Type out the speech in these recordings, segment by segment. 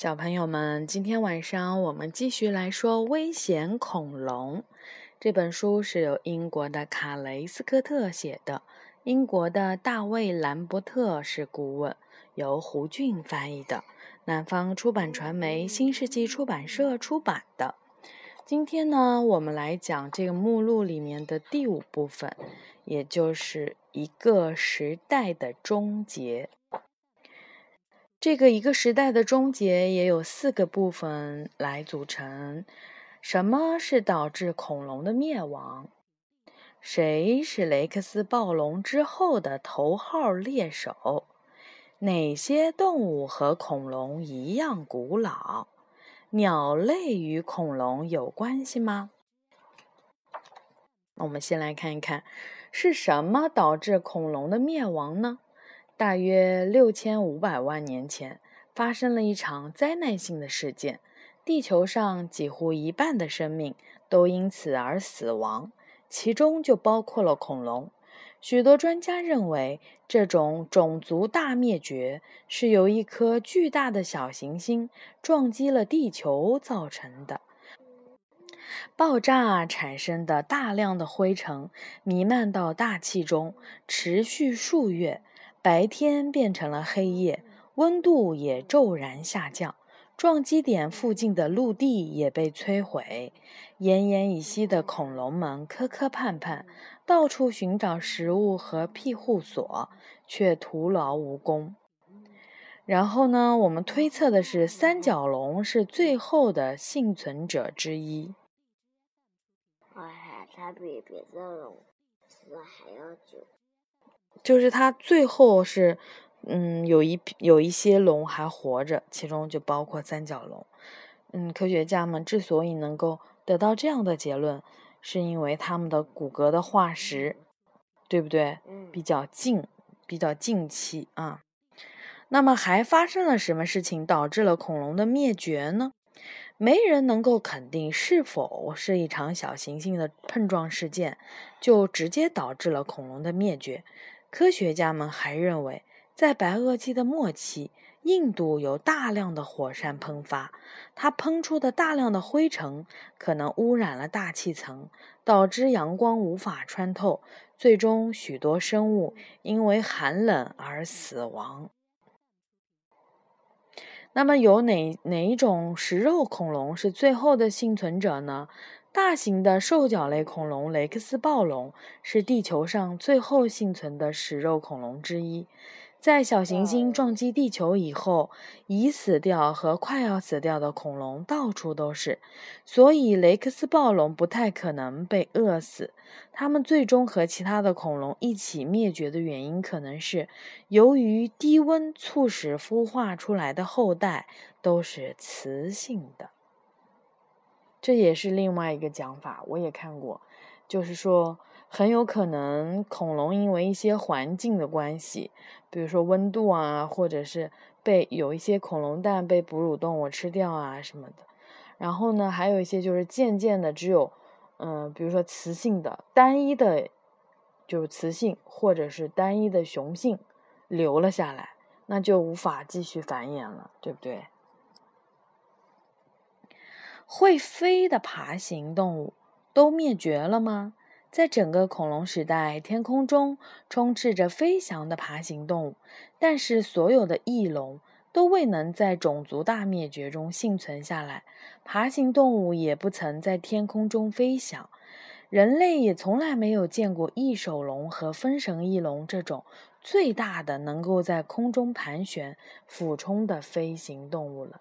小朋友们，今天晚上我们继续来说《危险恐龙》这本书，是由英国的卡雷斯科特写的，英国的大卫兰伯特是顾问，由胡俊翻译的，南方出版传媒新世纪出版社出版的。今天呢，我们来讲这个目录里面的第五部分，也就是一个时代的终结。这个一个时代的终结也有四个部分来组成。什么是导致恐龙的灭亡？谁是雷克斯暴龙之后的头号猎手？哪些动物和恐龙一样古老？鸟类与恐龙有关系吗？我们先来看一看，是什么导致恐龙的灭亡呢？大约六千五百万年前，发生了一场灾难性的事件，地球上几乎一半的生命都因此而死亡，其中就包括了恐龙。许多专家认为，这种种族大灭绝是由一颗巨大的小行星撞击了地球造成的。爆炸产生的大量的灰尘弥漫到大气中，持续数月。白天变成了黑夜，温度也骤然下降，撞击点附近的陆地也被摧毁。奄奄一息的恐龙们磕磕绊绊，到处寻找食物和庇护所，却徒劳无功。然后呢？我们推测的是，三角龙是最后的幸存者之一。哎，它比别的龙死还要久。就是它最后是，嗯，有一有一些龙还活着，其中就包括三角龙。嗯，科学家们之所以能够得到这样的结论，是因为它们的骨骼的化石，对不对？比较近，比较近期啊。那么还发生了什么事情导致了恐龙的灭绝呢？没人能够肯定是否是一场小行星的碰撞事件，就直接导致了恐龙的灭绝。科学家们还认为，在白垩纪的末期，印度有大量的火山喷发，它喷出的大量的灰尘可能污染了大气层，导致阳光无法穿透，最终许多生物因为寒冷而死亡。那么，有哪哪一种食肉恐龙是最后的幸存者呢？大型的兽脚类恐龙雷克斯暴龙是地球上最后幸存的食肉恐龙之一。在小行星撞击地球以后，已死掉和快要死掉的恐龙到处都是，所以雷克斯暴龙不太可能被饿死。它们最终和其他的恐龙一起灭绝的原因，可能是由于低温促使孵化出来的后代都是雌性的。这也是另外一个讲法，我也看过，就是说很有可能恐龙因为一些环境的关系，比如说温度啊，或者是被有一些恐龙蛋被哺乳动物吃掉啊什么的，然后呢，还有一些就是渐渐的只有，嗯，比如说雌性的单一的，就是雌性或者是单一的雄性留了下来，那就无法继续繁衍了，对不对？会飞的爬行动物都灭绝了吗？在整个恐龙时代，天空中充斥着飞翔的爬行动物，但是所有的翼龙都未能在种族大灭绝中幸存下来。爬行动物也不曾在天空中飞翔，人类也从来没有见过翼手龙和风神翼龙这种最大的能够在空中盘旋、俯冲的飞行动物了。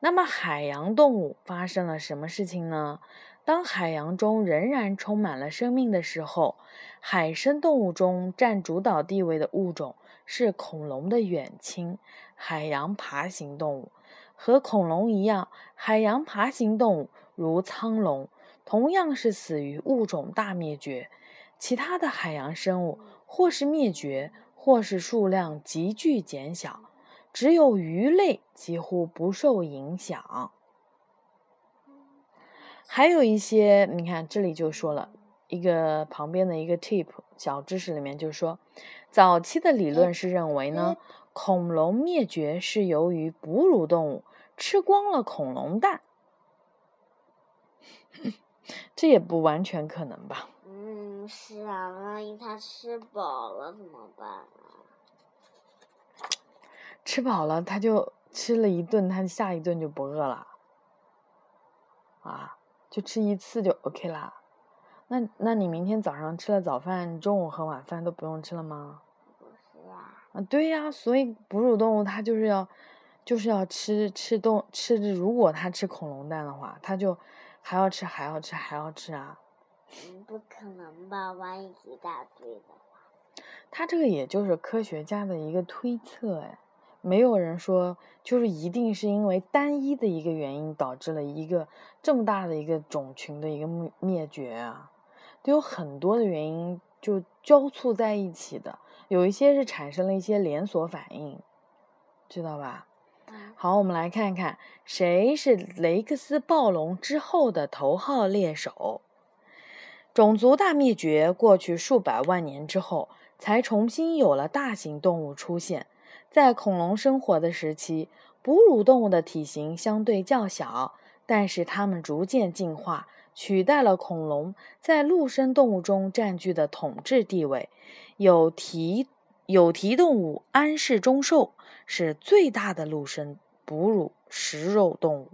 那么海洋动物发生了什么事情呢？当海洋中仍然充满了生命的时候，海生动物中占主导地位的物种是恐龙的远亲——海洋爬行动物。和恐龙一样，海洋爬行动物如苍龙，同样是死于物种大灭绝。其他的海洋生物或是灭绝，或是数量急剧减小。只有鱼类几乎不受影响，还有一些，你看这里就说了一个旁边的一个 tip 小知识里面就说，早期的理论是认为呢，恐龙灭绝是由于哺乳动物吃光了恐龙蛋。这也不完全可能吧？嗯，是啊，万一它吃饱了怎么办啊？吃饱了，他就吃了一顿，他下一顿就不饿了。啊，就吃一次就 OK 啦。那那你明天早上吃了早饭，中午和晚饭都不用吃了吗？不是啊。啊，对呀，所以哺乳动物它就是要，就是要吃吃动吃。如果它吃恐龙蛋的话，它就还要吃，还要吃，还要吃啊。嗯，不可能吧？万一一大堆的话。它这个也就是科学家的一个推测，哎。没有人说，就是一定是因为单一的一个原因导致了一个这么大的一个种群的一个灭灭绝啊，都有很多的原因就交错在一起的，有一些是产生了一些连锁反应，知道吧？好，我们来看看谁是雷克斯暴龙之后的头号猎手。种族大灭绝过去数百万年之后，才重新有了大型动物出现。在恐龙生活的时期，哺乳动物的体型相对较小，但是它们逐渐进化，取代了恐龙在陆生动物中占据的统治地位。有蹄有蹄动物安氏中兽是最大的陆生哺乳食肉动物。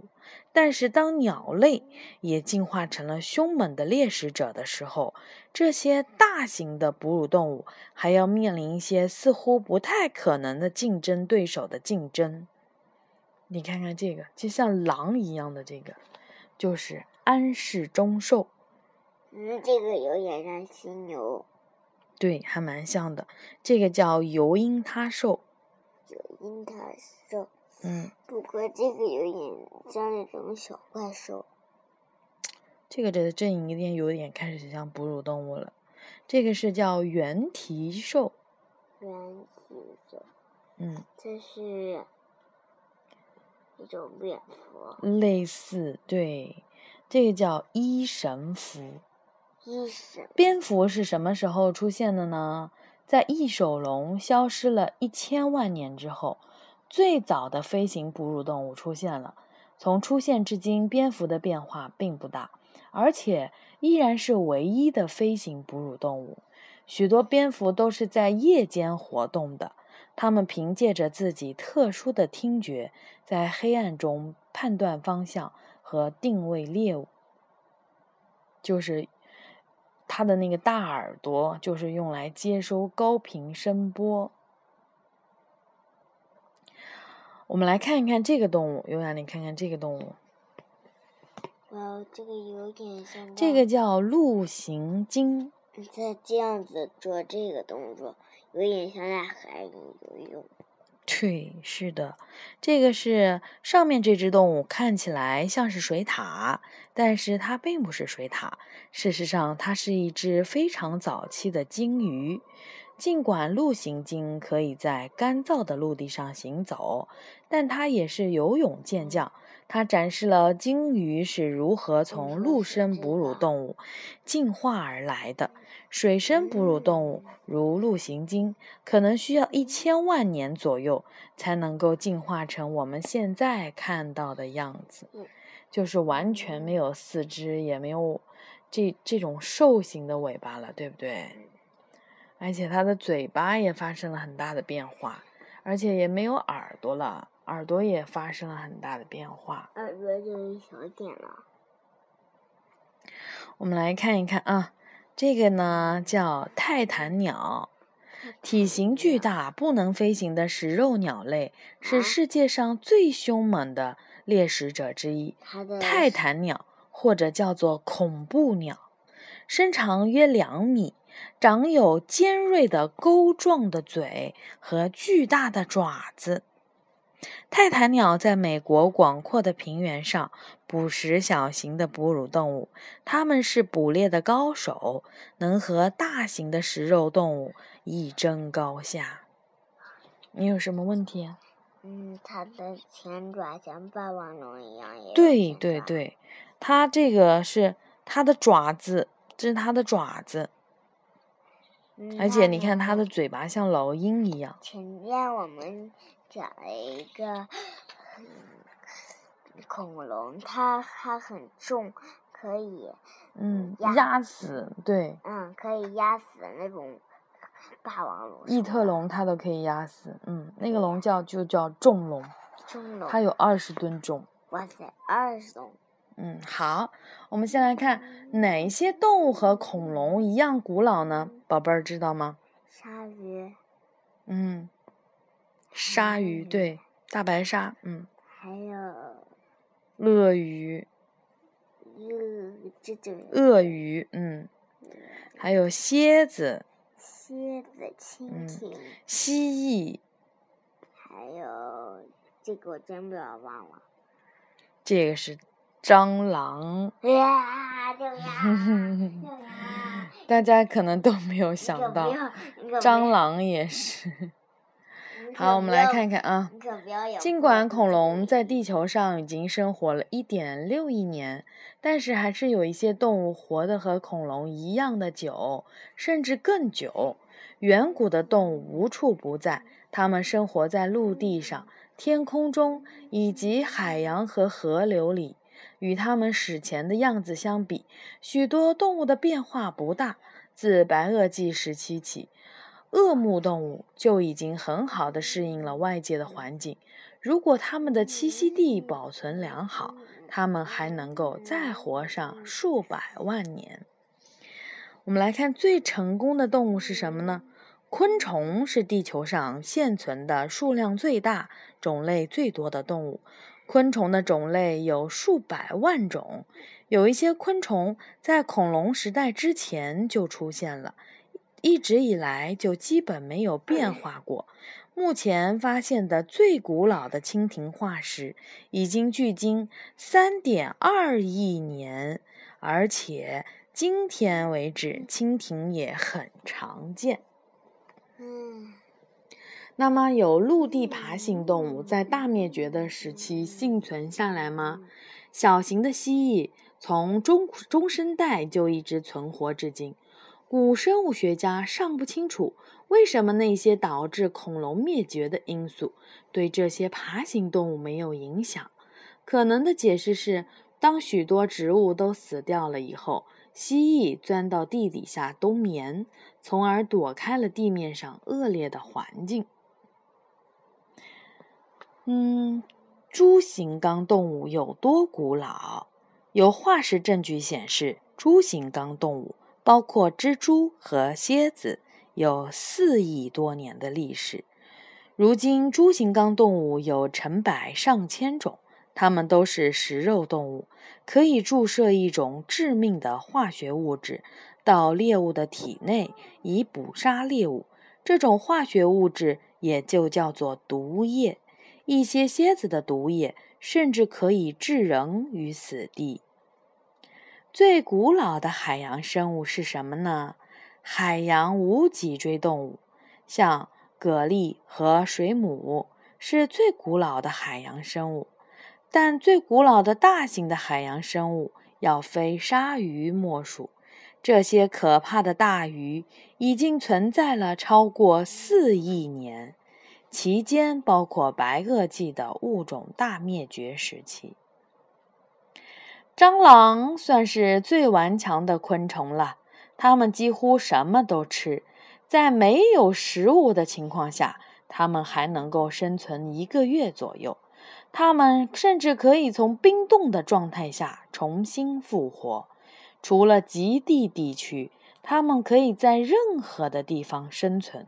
但是，当鸟类也进化成了凶猛的猎食者的时候，这些大型的哺乳动物还要面临一些似乎不太可能的竞争对手的竞争。你看看这个，就像狼一样的这个，就是安氏中兽。嗯，这个有点像犀牛。对，还蛮像的。这个叫尤鹰他兽。尤因他兽。嗯，不过这个有点像那种小怪兽。这个这阵有点有点开始像哺乳动物了。这个是叫原蹄兽。原蹄兽。嗯。这是一种蝙蝠。类似，对，这个叫伊神蝠。伊神。蝙蝠是什么时候出现的呢？在异手龙消失了一千万年之后。最早的飞行哺乳动物出现了。从出现至今，蝙蝠的变化并不大，而且依然是唯一的飞行哺乳动物。许多蝙蝠都是在夜间活动的，它们凭借着自己特殊的听觉，在黑暗中判断方向和定位猎物。就是它的那个大耳朵，就是用来接收高频声波。我们来看一看这个动物，优雅，你看看这个动物。哇，这个有点像。这个叫陆行鲸。它这样子做这个动作，有点像在海里游泳。对，是的，这个是上面这只动物看起来像是水獭，但是它并不是水獭。事实上，它是一只非常早期的鲸鱼。尽管陆行鲸可以在干燥的陆地上行走，但它也是游泳健将。它展示了鲸鱼是如何从陆生哺乳动物进化而来的。水生哺乳动物如陆行鲸，可能需要一千万年左右才能够进化成我们现在看到的样子，就是完全没有四肢，也没有这这种兽形的尾巴了，对不对？而且它的嘴巴也发生了很大的变化，而且也没有耳朵了，耳朵也发生了很大的变化，耳朵就小点了。我们来看一看啊，这个呢叫泰坦鸟，体型巨大、不能飞行的食肉鸟类，是世界上最凶猛的猎食者之一。泰坦鸟或者叫做恐怖鸟，身长约两米。长有尖锐的钩状的嘴和巨大的爪子。泰坦鸟在美国广阔的平原上捕食小型的哺乳动物，它们是捕猎的高手，能和大型的食肉动物一争高下。你有什么问题？嗯，它的前爪像霸王龙一样。对对对，它这个是它的爪子，这是它的爪子。而且你看，它的嘴巴像老鹰一样。前面我们讲了一个恐龙，它它很重，可以嗯，压压死，对，嗯可以压死那种霸王龙。异特龙它都可以压死，嗯，那个龙叫就叫重龙，重龙，它有二十吨重。哇塞，二十种。嗯，好，我们先来看哪些动物和恐龙一样古老呢？宝贝儿知道吗？鲨鱼，嗯，鲨鱼，对，大白鲨，嗯，还有鳄鱼，鳄这种。鳄鱼，嗯，还有蝎子、蝎子、蜻嗯蜓，蜥蜴，还有这个我真不要忘了。这个是蟑螂。大家可能都没有想到，蟑螂也是。好，我们来看看啊。尽管恐龙在地球上已经生活了一点六亿年，但是还是有一些动物活得和恐龙一样的久，甚至更久。远古的动物无处不在，它们生活在陆地上、天空中以及海洋和河流里。与它们史前的样子相比，许多动物的变化不大。自白垩纪时期起，鳄目动物就已经很好的适应了外界的环境。如果它们的栖息地保存良好，它们还能够再活上数百万年。我们来看最成功的动物是什么呢？昆虫是地球上现存的数量最大、种类最多的动物。昆虫的种类有数百万种，有一些昆虫在恐龙时代之前就出现了，一直以来就基本没有变化过。目前发现的最古老的蜻蜓化石已经距今三点二亿年，而且今天为止，蜻蜓也很常见。嗯，那么，有陆地爬行动物在大灭绝的时期幸存下来吗？小型的蜥蜴从中中生代就一直存活至今。古生物学家尚不清楚为什么那些导致恐龙灭绝的因素对这些爬行动物没有影响。可能的解释是，当许多植物都死掉了以后，蜥蜴钻到地底下冬眠，从而躲开了地面上恶劣的环境。嗯，猪形纲动物有多古老？有化石证据显示，猪形纲动物包括蜘蛛和蝎子，有四亿多年的历史。如今，猪形纲动物有成百上千种，它们都是食肉动物，可以注射一种致命的化学物质到猎物的体内，以捕杀猎物。这种化学物质也就叫做毒液。一些蝎子的毒液甚至可以置人于死地。最古老的海洋生物是什么呢？海洋无脊椎动物，像蛤蜊和水母是最古老的海洋生物。但最古老的大型的海洋生物要非鲨鱼莫属。这些可怕的大鱼已经存在了超过四亿年。其间包括白垩纪的物种大灭绝时期。蟑螂算是最顽强的昆虫了，它们几乎什么都吃，在没有食物的情况下，它们还能够生存一个月左右。它们甚至可以从冰冻的状态下重新复活。除了极地地区，它们可以在任何的地方生存。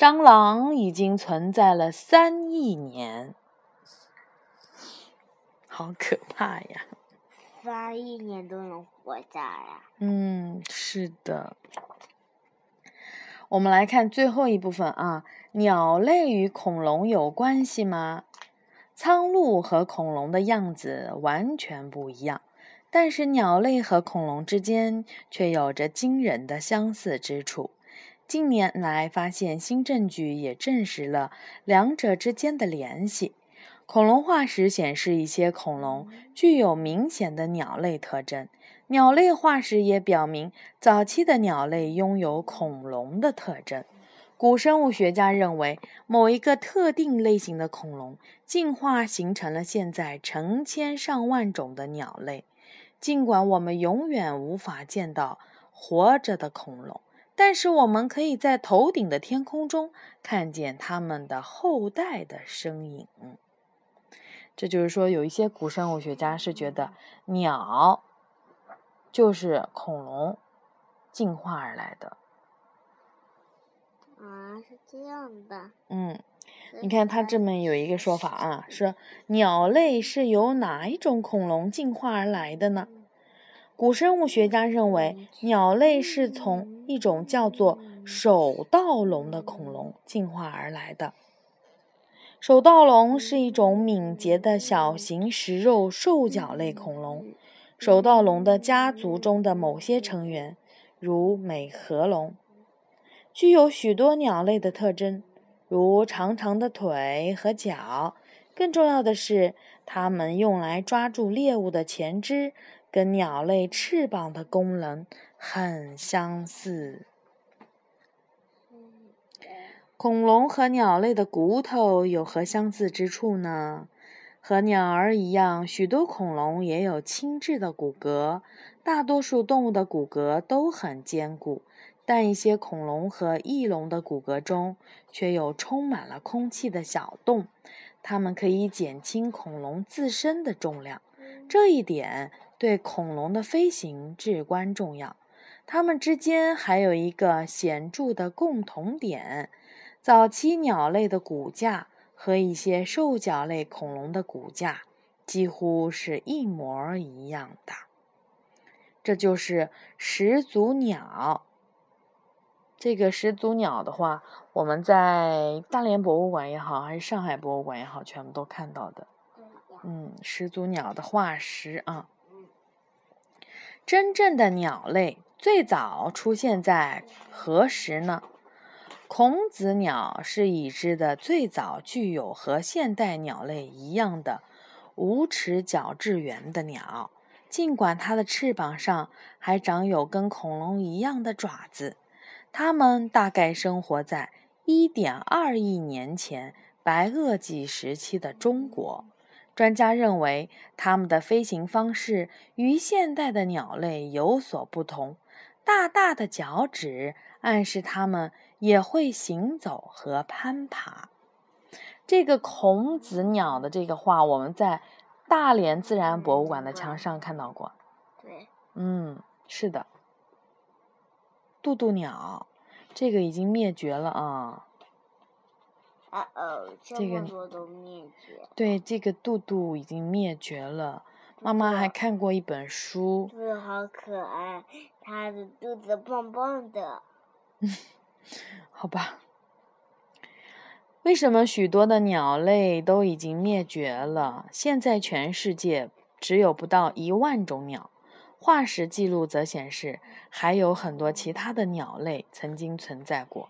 蟑螂已经存在了三亿年，好可怕呀！三亿年都能活下来？嗯，是的。我们来看最后一部分啊，鸟类与恐龙有关系吗？苍鹭和恐龙的样子完全不一样，但是鸟类和恐龙之间却有着惊人的相似之处。近年来发现新证据也证实了两者之间的联系。恐龙化石显示一些恐龙具有明显的鸟类特征，鸟类化石也表明早期的鸟类拥有恐龙的特征。古生物学家认为，某一个特定类型的恐龙进化形成了现在成千上万种的鸟类。尽管我们永远无法见到活着的恐龙，但是我们可以在头顶的天空中看见它们的后代的身影。这就是说，有一些古生物学家是觉得鸟就是恐龙进化而来的。啊，是这样的。嗯，你看它这么有一个说法啊，说鸟类是由哪一种恐龙进化而来的呢？古生物学家认为，鸟类是从一种叫做手盗龙的恐龙进化而来的。手盗龙是一种敏捷的小型食肉兽脚类恐龙。手盗龙的家族中的某些成员，如美颌龙。具有许多鸟类的特征，如长长的腿和脚。更重要的是，它们用来抓住猎物的前肢跟鸟类翅膀的功能很相似。恐龙和鸟类的骨头有何相似之处呢？和鸟儿一样，许多恐龙也有轻质的骨骼。大多数动物的骨骼都很坚固。但一些恐龙和翼龙的骨骼中却有充满了空气的小洞，它们可以减轻恐龙自身的重量。这一点对恐龙的飞行至关重要。它们之间还有一个显著的共同点：早期鸟类的骨架和一些兽脚类恐龙的骨架几乎是一模一样的。这就是始祖鸟。这个始祖鸟的话，我们在大连博物馆也好，还是上海博物馆也好，全部都看到的。嗯，始祖鸟的化石啊。真正的鸟类最早出现在何时呢？孔子鸟是已知的最早具有和现代鸟类一样的无齿角质缘的鸟，尽管它的翅膀上还长有跟恐龙一样的爪子。它们大概生活在1.2亿年前白垩纪时期的中国。专家认为，它们的飞行方式与现代的鸟类有所不同。大大的脚趾暗示它们也会行走和攀爬。这个孔子鸟的这个画，我们在大连自然博物馆的墙上看到过。对，嗯，是的。渡渡鸟，这个已经灭绝了啊！啊哦，这么多都灭绝。对，这个肚肚已经灭绝了。妈妈还看过一本书。肚子好可爱，它的肚子棒棒的。嗯 好吧。为什么许多的鸟类都已经灭绝了？现在全世界只有不到一万种鸟。化石记录则显示，还有很多其他的鸟类曾经存在过。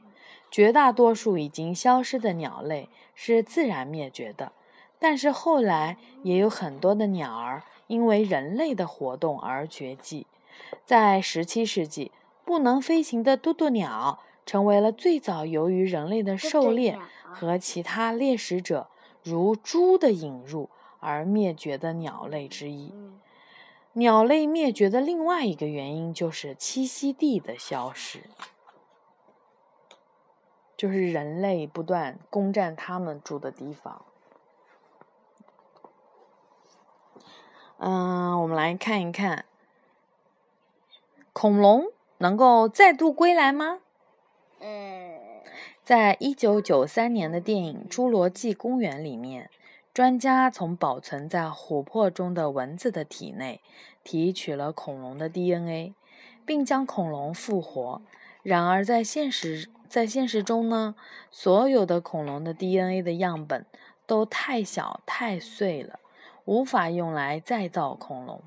绝大多数已经消失的鸟类是自然灭绝的，但是后来也有很多的鸟儿因为人类的活动而绝迹。在17世纪，不能飞行的渡渡鸟成为了最早由于人类的狩猎和其他猎食者，如猪的引入而灭绝的鸟类之一。鸟类灭绝的另外一个原因就是栖息地的消失，就是人类不断攻占他们住的地方。嗯，我们来看一看，恐龙能够再度归来吗？嗯，在一九九三年的电影《侏罗纪公园》里面。专家从保存在琥珀中的蚊子的体内提取了恐龙的 DNA，并将恐龙复活。然而，在现实在现实中呢，所有的恐龙的 DNA 的样本都太小太碎了，无法用来再造恐龙。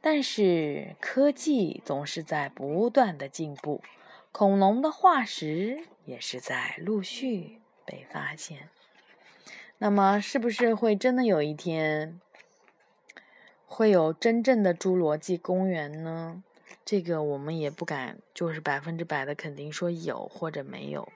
但是，科技总是在不断的进步，恐龙的化石也是在陆续被发现。那么，是不是会真的有一天会有真正的侏罗纪公园呢？这个我们也不敢，就是百分之百的肯定说有或者没有。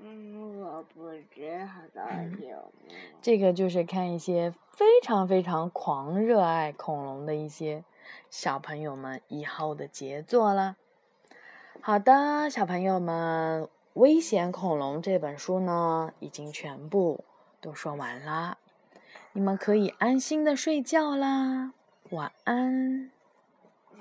嗯，我不知道有。这个就是看一些非常非常狂热爱恐龙的一些小朋友们以后的杰作了。好的，小朋友们，《危险恐龙》这本书呢，已经全部都说完啦，你们可以安心的睡觉啦，晚安。